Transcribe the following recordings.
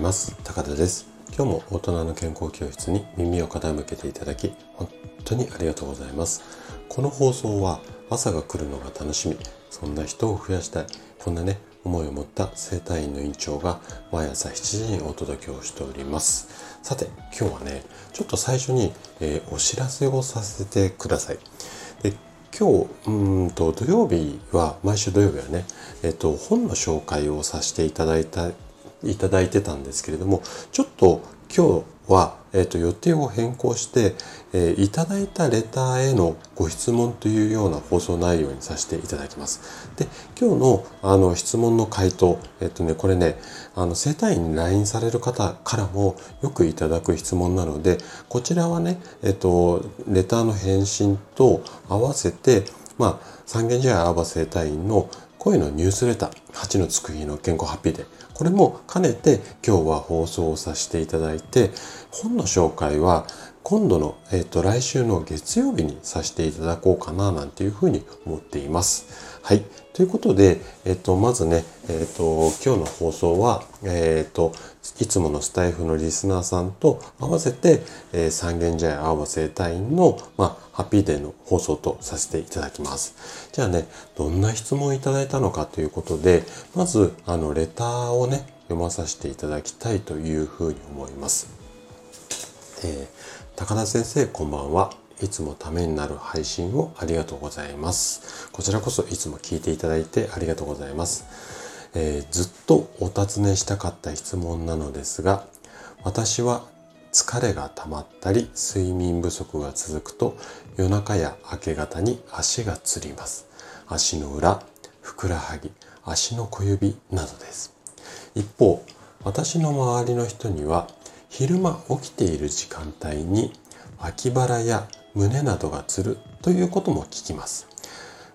ます。高田です。今日も大人の健康教室に耳を傾けていただき本当にありがとうございます。この放送は朝が来るのが楽しみ。そんな人を増やしたい。こんなね思いを持った生体院の院長が毎朝7時にお届けをしております。さて今日はねちょっと最初に、えー、お知らせをさせてください。で今日うんと土曜日は毎週土曜日はね、えっと、本の紹介をさせていただいたいただいてたんですけれどもちょっと今日は、えっと、予定を変更して、えー、いただいたレターへのご質問というような放送内容にさせていただきます。で、今日のあの質問の回答、えっとね、これね、あの、生体院に LINE される方からもよくいただく質問なので、こちらはね、えっと、レターの返信と合わせて、まあ、三軒茶屋アーバ生体院の声のニュースレター、蜂のつく日の健康ハッピーで、これも兼ねて今日は放送をさせていただいて、本の紹介は今度の、えっ、ー、と、来週の月曜日にさせていただこうかな、なんていうふうに思っています。はい。ということで、えっ、と、まずね、えっ、と、今日の放送は、えっ、と、いつものスタイフのリスナーさんと合わせて、えー、三軒茶屋青葉生態院の、まあ、ハッピーデーの放送とさせていただきます。じゃあね、どんな質問をいただいたのかということで、まず、あの、レターをね、読まさせていただきたいというふうに思います。えー高田先生こんばんはいつもためになる配信をありがとうございます。こちらこそいつも聞いていただいてありがとうございます、えー、ずっとお尋ねしたかった質問なのですが私は疲れが溜まったり睡眠不足が続くと夜中や明け方に足がつります。足の裏ふくらはぎ足の小指などです。一方私の周りの人には昼間起きている時間帯に脇腹や胸などがつるということも聞きます。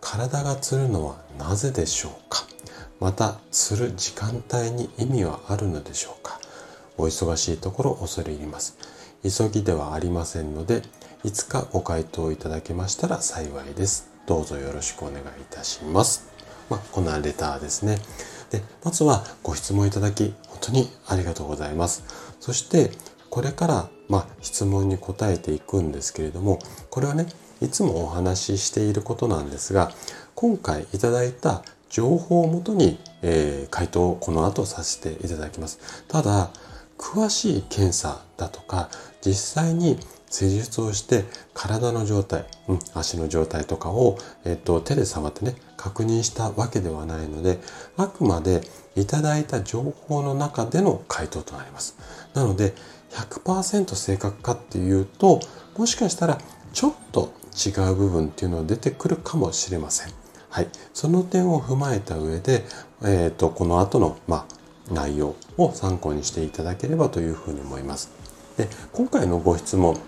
体がつるのはなぜでしょうか？また、つる時間帯に意味はあるのでしょうか？お忙しいところ恐れ入ります。急ぎではありませんので、いつかご回答いただけましたら幸いです。どうぞよろしくお願いいたします。まあ、こんなレターですね。で、まずはご質問いただき、本当にありがとうございます。そしてこれからまあ質問に答えていくんですけれどもこれはねいつもお話ししていることなんですが今回いただいた情報をもとに、えー、回答をこの後させていただきます。ただ詳しい検査だとか実際に施術をして体の状態、うん、足の状態とかを、えっと、手で触ってね確認したわけではないのであくまでいただいた情報の中での回答となります。なので100%正確かっていうともしかしたらちょっと違う部分っていうのが出てくるかもしれません。はい、その点を踏まえた上で、えーと、この後の、まあ、内容を参考にしていただければというふうに思います。で今回のご質問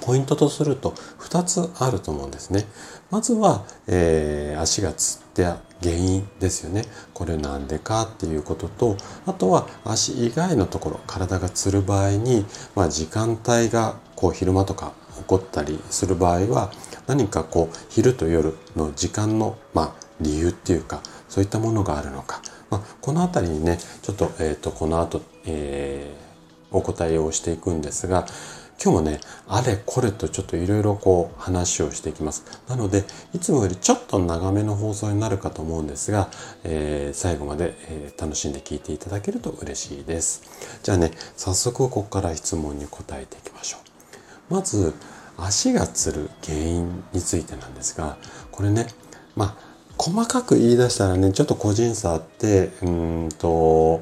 ポイントとすると2つあると思うんですね。まずは、えー、足がつった原因ですよね。これなんでかっていうことと、あとは足以外のところ、体がつる場合に、まあ、時間帯がこう昼間とか起こったりする場合は、何かこう昼と夜の時間の、まあ、理由っていうか、そういったものがあるのか。まあ、この辺りにね、ちょっと、えっ、ー、と、この後、えー、お答えをしていくんですが、今日もね、あれこれとちょっといろいろこう話をしていきます。なので、いつもよりちょっと長めの放送になるかと思うんですが、えー、最後まで、えー、楽しんで聞いていただけると嬉しいです。じゃあね、早速ここから質問に答えていきましょう。まず、足がつる原因についてなんですが、これね、まあ、細かく言い出したらね、ちょっと個人差あって、うんと、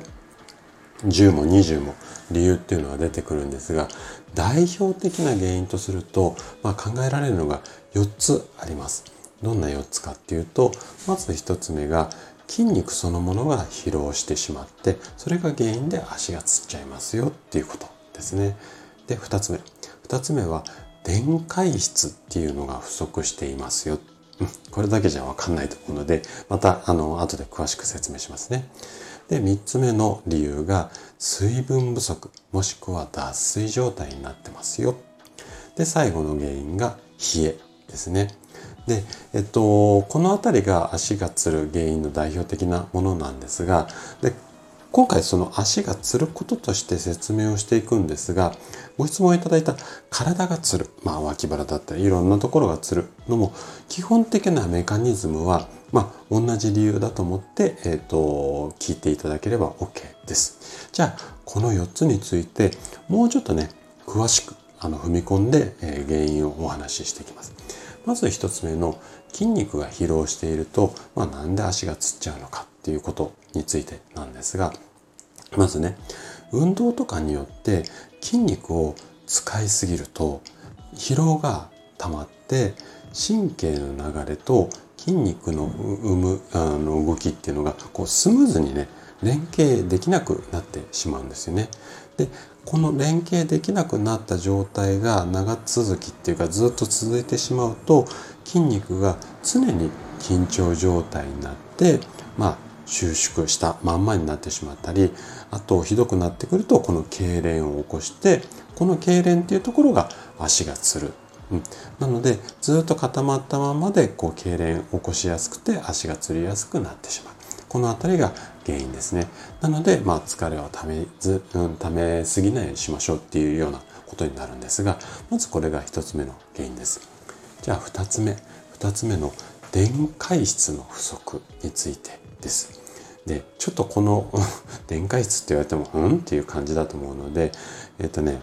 10も20も理由っていうのは出てくるんですが代表的な原因とすると、まあ、考えられるのが4つあります。どんな4つかっていうとまず1つ目が筋肉そのものが疲労してしまってそれが原因で足がつっちゃいますよっていうことですね。で2つ目2つ目は電解質っていうのが不足していますよ。これだけじゃわかんないと思うのでまたあの後で詳しく説明しますね。で、3つ目の理由が水分不足もしくは脱水状態になってますよ。で、最後の原因が冷えですね。で、えっと、この辺りが足がつる原因の代表的なものなんですが、で、今回その足がつることとして説明をしていくんですが、ご質問いただいた体がつる、まあ脇腹だったりいろんなところがつるのも基本的なメカニズムはまあ同じ理由だと思って、えっ、ー、と、聞いていただければ OK です。じゃあ、この4つについてもうちょっとね、詳しくあの踏み込んで、えー、原因をお話ししていきます。まず1つ目の筋肉が疲労していると、まあ、なんで足がつっちゃうのかっていうことについてなんですが、まずね、運動とかによって筋肉を使いすぎると疲労が溜まって神経の流れと筋肉の生むあの動きっていうのがこうスムーズにね連携できなくなってしまうんですよね。でこの連携できなくなった状態が長続きっていうかずっと続いてしまうと筋肉が常に緊張状態になってまあ収縮したまんまになってしまったりあとひどくなってくるとこの痙攣を起こしてこの痙攣っていうところが足がつる、うん、なのでずっと固まったままでこう痙攣を起こしやすくて足がつりやすくなってしまう。この辺りが原因ですね。なので、まあ、疲れをためず、うん、ためすぎないようにしましょうっていうようなことになるんですがまずこれが1つ目の原因です。じゃあ2つ目。2つ目の電解質の不足についてです。で、ちょっとこの 電解質って言われても、うん？っていう感じだと思うので、えっ、とね、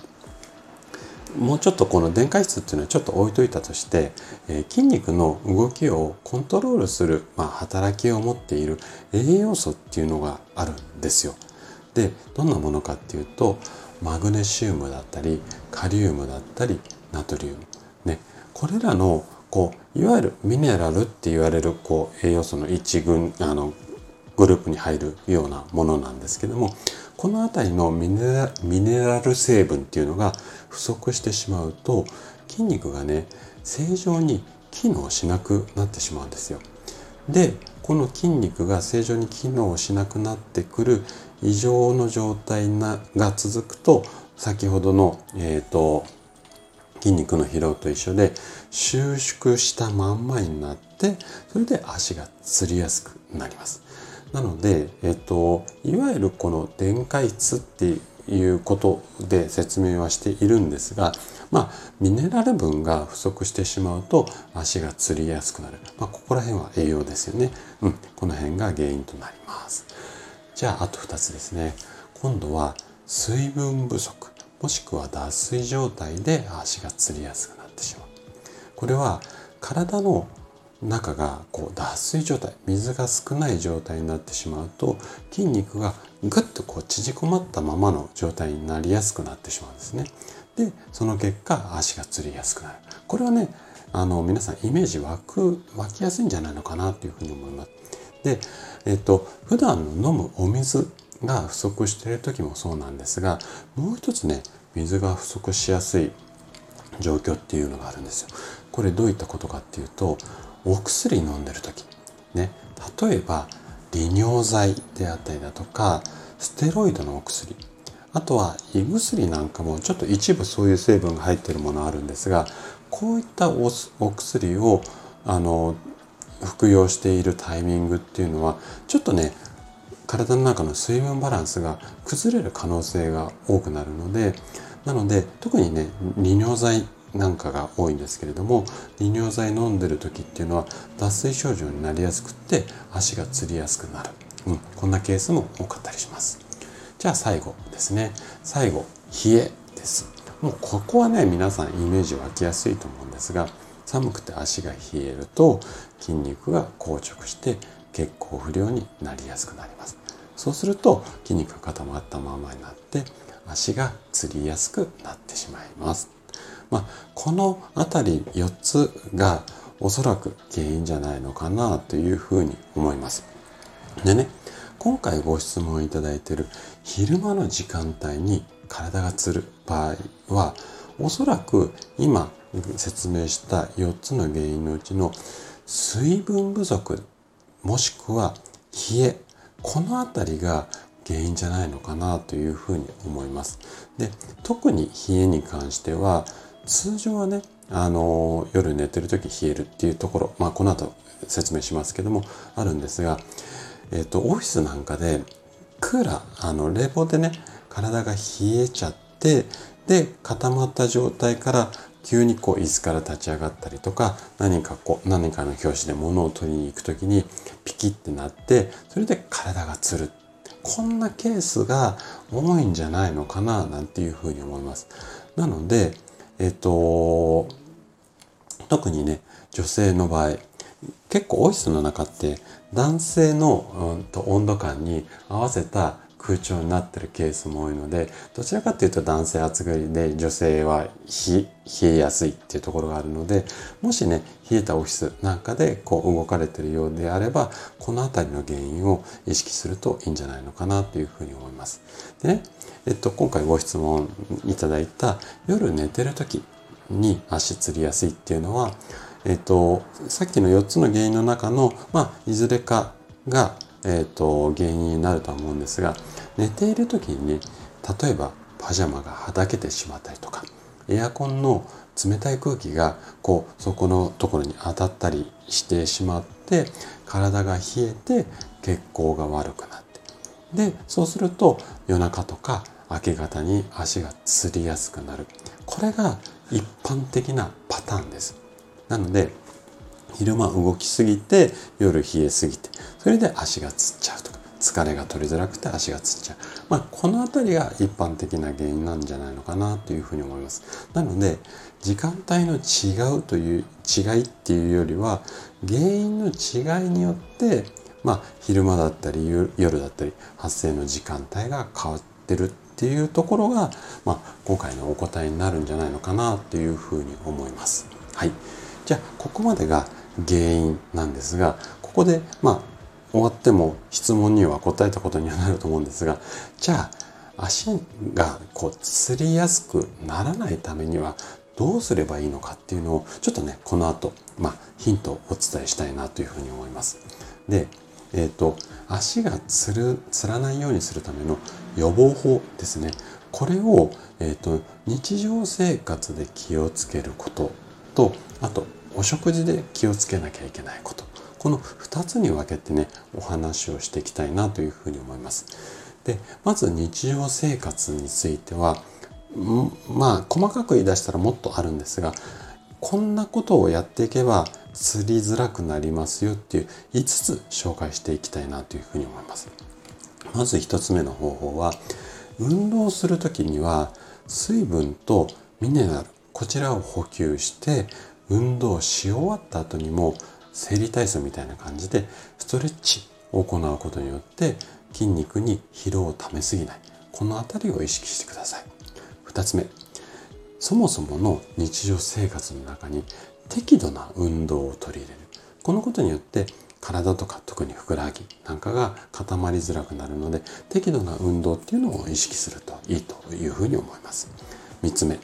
もうちょっとこの電解質っていうのはちょっと置いといたとして、えー、筋肉の動きをコントロールする、まあ、働きを持っている栄養素っていうのがあるんですよ。で、どんなものかっていうと、マグネシウムだったり、カリウムだったり、ナトリウム。ね、これらのこういわゆるミネラルって言われるこう栄養素の一群あのグループに入るようなものなんですけどもこの辺りのミネラル成分っていうのが不足してしまうと筋肉がね正常に機能しなくなってしまうんですよ。でこの筋肉が正常に機能しなくなってくる異常の状態なが続くと先ほどの、えーと筋肉の疲労と一緒で収縮したまんまになってそれで足がつりやすくなります。なので、えっと、いわゆるこの電解質っていうことで説明はしているんですが、まあ、ミネラル分が不足してしまうと足がつりやすくなる。まあ、ここら辺は栄養ですよね。うん、この辺が原因となります。じゃあ、あと2つですね。今度は水分不足。もしくは脱水状態で足がつりやすくなってしまうこれは体の中がこう脱水状態水が少ない状態になってしまうと筋肉がぐっとこう縮こまったままの状態になりやすくなってしまうんですね。でその結果足がつりやすくなる。これはねあの皆さんイメージ湧く湧きやすいんじゃないのかなというふうに思います。でえっと普段飲むお水が不足している時もそうなんですがもう一つね水が不足しやすい状況っていうのがあるんですよ。これどういったことかっていうとお薬飲んでる時。ね。例えば利尿剤であったりだとかステロイドのお薬。あとは胃薬なんかもちょっと一部そういう成分が入ってるものあるんですがこういったお薬をあの服用しているタイミングっていうのはちょっとね体の中の水分バランスが崩れる可能性が多くなるのでなので特にね利尿剤なんかが多いんですけれども利尿剤飲んでる時っていうのは脱水症状になりやすくって足がつりやすくなる、うん、こんなケースも多かったりします。じゃあ最後ですね。最後冷えです。もうここはね皆さんイメージ湧きやすいと思うんですが寒くて足が冷えると筋肉が硬直して血行不良になりやすくなります。そうすると筋肉が固まったままになって足がつりやすくなってしまいます。まあ、この辺り4つがおそらく原因じゃないのかなというふうに思います。でね、今回ご質問いただいている昼間の時間帯に体がつる場合はおそらく今説明した4つの原因のうちの水分不足もしくは冷えこの辺りが原因じゃないのかなというふうに思います。で特に冷えに関しては通常はねあの夜寝てる時冷えるっていうところまあこの後説明しますけどもあるんですが、えっと、オフィスなんかでくらあの冷房でね体が冷えちゃってで固まった状態から急にこう椅子から立ち上がったりとか何かこう何かの拍子で物を取りに行く時にピキってなってそれで体がつるこんなケースが多いんじゃないのかななんていうふうに思います。なのでえっと特にね女性の場合結構オフィスの中って男性の、うん、と温度感に合わせた空調になってるケースも多いのでどちらかというと男性暑がりで女性は冷えやすいっていうところがあるのでもしね冷えたオフィスなんかでこう動かれてるようであればこの辺りの原因を意識するといいんじゃないのかなというふうに思います。でね、えっと、今回ご質問いただいた夜寝てる時に足つりやすいっていうのはえっと、さっきの4つの原因の中の、まあ、いずれかが、えっと、原因になるとは思うんですが、寝ている時にね、例えばパジャマがはだけてしまったりとか、エアコンの冷たい空気がこうそこのところに当たったりしてしまって体が冷えて血行が悪くなって。でそうすると夜中とか明け方に足がつりやすくなる。これが一般的なパターンです。なので昼間動きすぎて夜冷えすぎてそれで足がつっちゃうとか疲れが取りづらくて足がつっちゃう、まあ、この辺りが一般的な原因なんじゃないのかなというふうに思います。なので時間帯の違うという違いっていうよりは原因の違いによってまあ昼間だったり夜だったり発生の時間帯が変わってるっていうところが、まあ、今回のお答えになるんじゃないのかなというふうに思います。はい。じゃあここまでが原因なんですがここでまあ終わっても質問には答えたことにはなると思うんですがじゃあ足がこうつりやすくならないためにはどうすればいいのかっていうのをちょっとねこの後、まあ、ヒントをお伝えしたいなというふうに思います。で、えっ、ー、と足がつるつらないようにするための予防法ですねこれを、えーと日常生活で気をつけることとあとお食事で気をつけなきゃいけないことこの2つに分けてねお話をしていきたいなというふうに思います。でまず日常生活についてはまあ細かく言い出したらもっとあるんですがこんなことをやっていけば釣りづらくなりますよっていう5つ紹介していきたいなというふうに思います。まず1つ目の方法は運動する時には水分とミネラルこちらを補給して運動し終わった後にも生理体操みたいな感じでストレッチを行うことによって筋肉に疲労をためすぎない。この辺りを意識してください。2つ目。そもそもの日常生活の中に適度な運動を取り入れる。このことによって体とか特にふくらはぎなんかが固まりづらくなるので適度な運動っていうのを意識するといいというふうに思います。3つ目。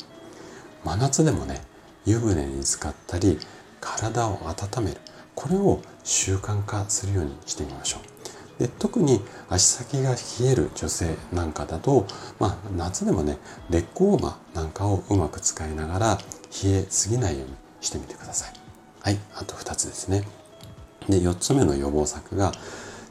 真夏でもね湯船に浸かったり体を温める。これを習慣化するようにしてみましょう。で特に足先が冷える女性なんかだと、まあ、夏でもねレッグウォーマーなんかをうまく使いながら冷えすぎないようにしてみてください。はいあと2つですね。で4つ目の予防策が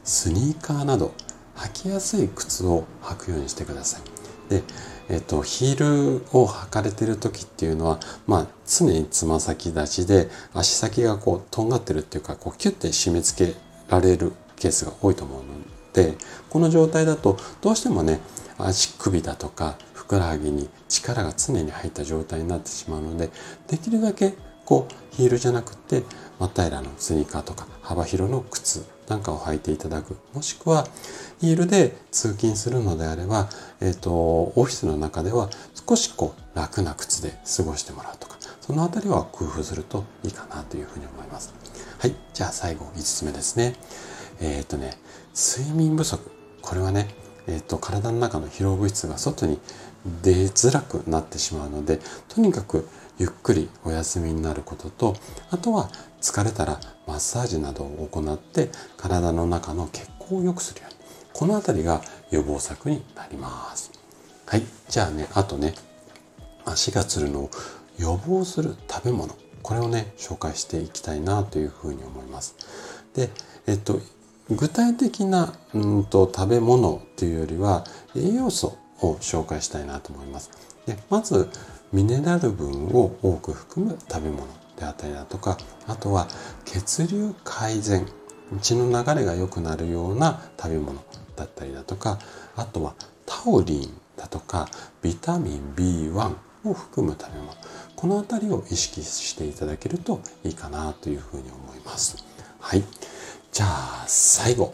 スニーカーなど履きやすい靴を履くようにしてください。でえっと、ヒールを履かれてる時っていうのは、まあ、常につま先立ちで足先がこうとんがってるっていうかこうキュッて締め付けられるケースが多いと思うのでこの状態だとどうしてもね足首だとかふくらはぎに力が常に入った状態になってしまうのでできるだけこうヒールじゃなくて真っ平らのスニーカーとか幅広の靴なんかを履いていただくもしくはヒールで通勤するのであれば、えっ、ー、と、オフィスの中では少しこう楽な靴で過ごしてもらうとか、そのあたりは工夫するといいかなというふうに思います。はい。じゃあ最後5つ目ですね。えっ、ー、とね、睡眠不足。これはね、えっ、ー、と、体の中の疲労物質が外に出づらくなってしまうので、とにかくゆっくりお休みになることと、あとは疲れたらマッサージなどを行って体の中の血行を良くするようにこの辺りが予防策になります。はい。じゃあね、あとね、足がつるのを予防する食べ物。これをね、紹介していきたいなというふうに思います。で、えっと、具体的なうんと食べ物っていうよりは栄養素を紹介したいなと思います。でまずミネラル分を多く含む食べ物であったりだとかあとは血流改善血の流れが良くなるような食べ物だったりだとかあとはタオリンだとかビタミン B1 を含む食べ物。この辺りを意識していただけるといいかなというふうに思います。はい。じゃあ最後。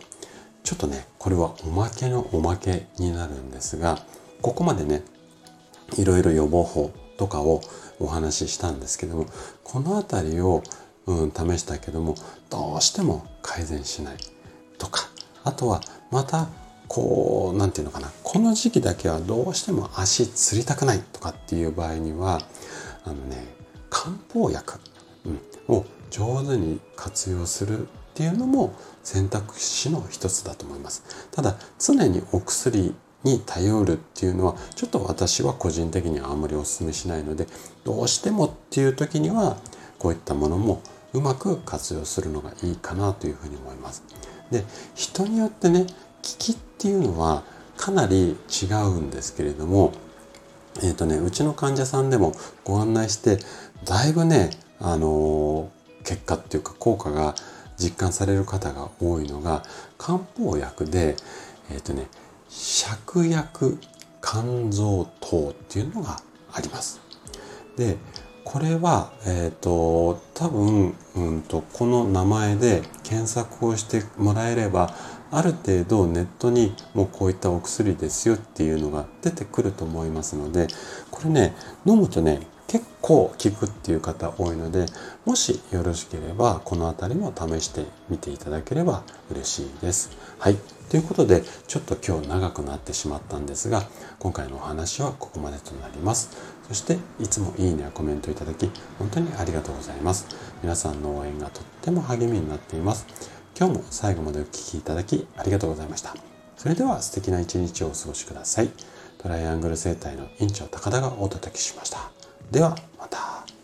ちょっとねこれはおまけのおまけになるんですがここまでねいろいろ予防法とかをお話ししたんですけどもこの辺りを、うん、試したけどもどうしても改善しないとかあとはまたこう何て言うのかなこの時期だけはどうしても足つりたくないとかっていう場合にはあのね漢方薬、うん、を上手に活用するっていうのも選択肢の一つだと思います。ただ常にお薬に頼るっていうのはちょっと私は個人的にはあんまりお勧めしないのでどうしてもっていう時にはこういったものもうまく活用するのがいいかなというふうに思います。で人によってね効きっていうのはかなり違うんですけれどもえっ、ー、とねうちの患者さんでもご案内してだいぶねあのー、結果っていうか効果が実感される方が多いのが漢方薬でえっ、ー、とね芍薬肝臓糖っていうのがあります。でこれは、えっ、ー、と多分、うんと、この名前で検索をしてもらえればある程度ネットにもうこういったお薬ですよっていうのが出てくると思いますのでこれね飲むとね結構効くっていう方多いのでもしよろしければこの辺りも試してみていただければ嬉しいです。はい。ということでちょっと今日長くなってしまったんですが今回のお話はここまでとなります。そしていつもいいねやコメントいただき本当にありがとうございます。皆さんの応援がとっても励みになっています。今日も最後までお聴きいただきありがとうございました。それでは素敵な一日をお過ごしください。トライアングル生態の院長高田がお届けしました。ではまた。